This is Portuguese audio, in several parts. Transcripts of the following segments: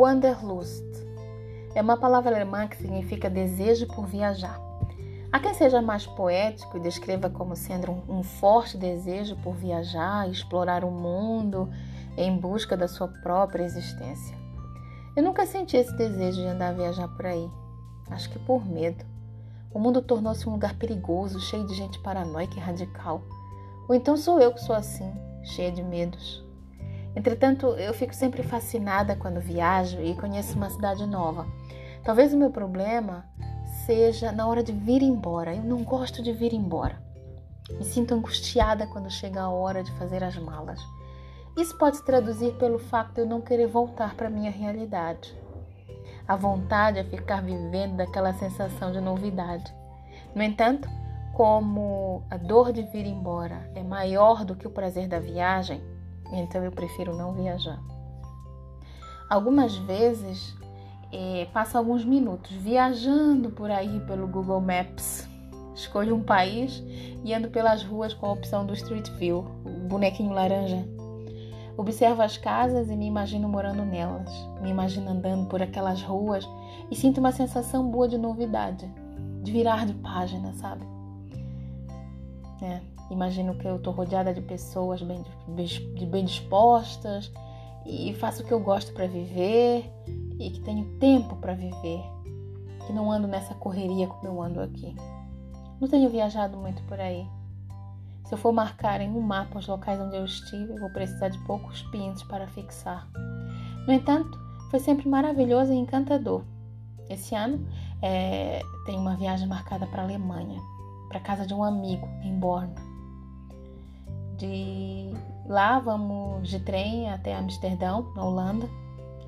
Wanderlust é uma palavra alemã que significa desejo por viajar. Há quem seja mais poético e descreva como sendo um, forte desejo por viajar, explorar o mundo em busca da sua própria existência. Eu nunca senti esse desejo de andar a viajar por aí. Acho que por medo. O mundo tornou-se um lugar perigoso, cheio de gente paranoica e radical. Ou então sou eu que sou assim, cheia de medos. Entretanto, eu fico sempre fascinada quando viajo e conheço uma cidade nova. Talvez o meu problema seja na hora de vir embora. Eu não gosto de vir embora. Me sinto angustiada quando chega a hora de fazer as malas. Isso pode se traduzir pelo fato de eu não querer voltar para minha realidade. A vontade é ficar vivendo daquela sensação de novidade. No entanto, como a dor de vir embora é maior do que o prazer da viagem, então eu prefiro não viajar. Algumas vezes é, passo alguns minutos viajando por aí pelo Google Maps. Escolho um país e ando pelas ruas com a opção do Street View, o bonequinho laranja. Observo as casas e me imagino morando nelas. Me imagino andando por aquelas ruas e sinto uma sensação boa de novidade, de virar de página, sabe? É, imagino que eu estou rodeada de pessoas bem, bem dispostas e faço o que eu gosto para viver e que tenho tempo para viver, que não ando nessa correria como eu ando aqui. Não tenho viajado muito por aí. Se eu for marcar em um mapa os locais onde eu estive, vou precisar de poucos pintos para fixar. No entanto, foi sempre maravilhoso e encantador. Esse ano é, tem uma viagem marcada para a Alemanha, para casa de um amigo em Born. De lá vamos de trem até Amsterdão, na Holanda.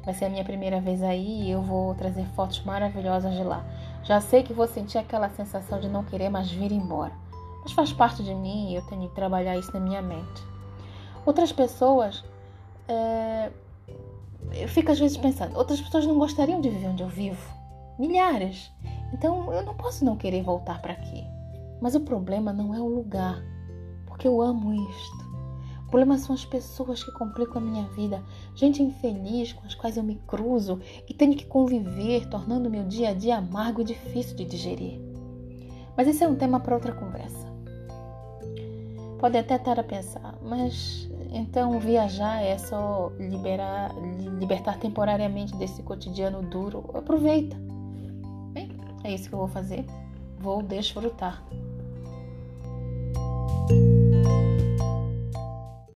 Vai ser a minha primeira vez aí e eu vou trazer fotos maravilhosas de lá. Já sei que vou sentir aquela sensação de não querer mais vir embora, mas faz parte de mim e eu tenho que trabalhar isso na minha mente. Outras pessoas, é... eu fico às vezes pensando, outras pessoas não gostariam de viver onde eu vivo, milhares. Então eu não posso não querer voltar para aqui. Mas o problema não é o lugar, porque eu amo isto. O problema são as pessoas que complicam a minha vida, gente infeliz com as quais eu me cruzo e tenho que conviver, tornando meu dia a dia amargo e difícil de digerir. Mas esse é um tema para outra conversa. Pode até estar a pensar, mas então viajar é só liberar, libertar temporariamente desse cotidiano duro. Aproveita. Bem, é isso que eu vou fazer. Vou desfrutar.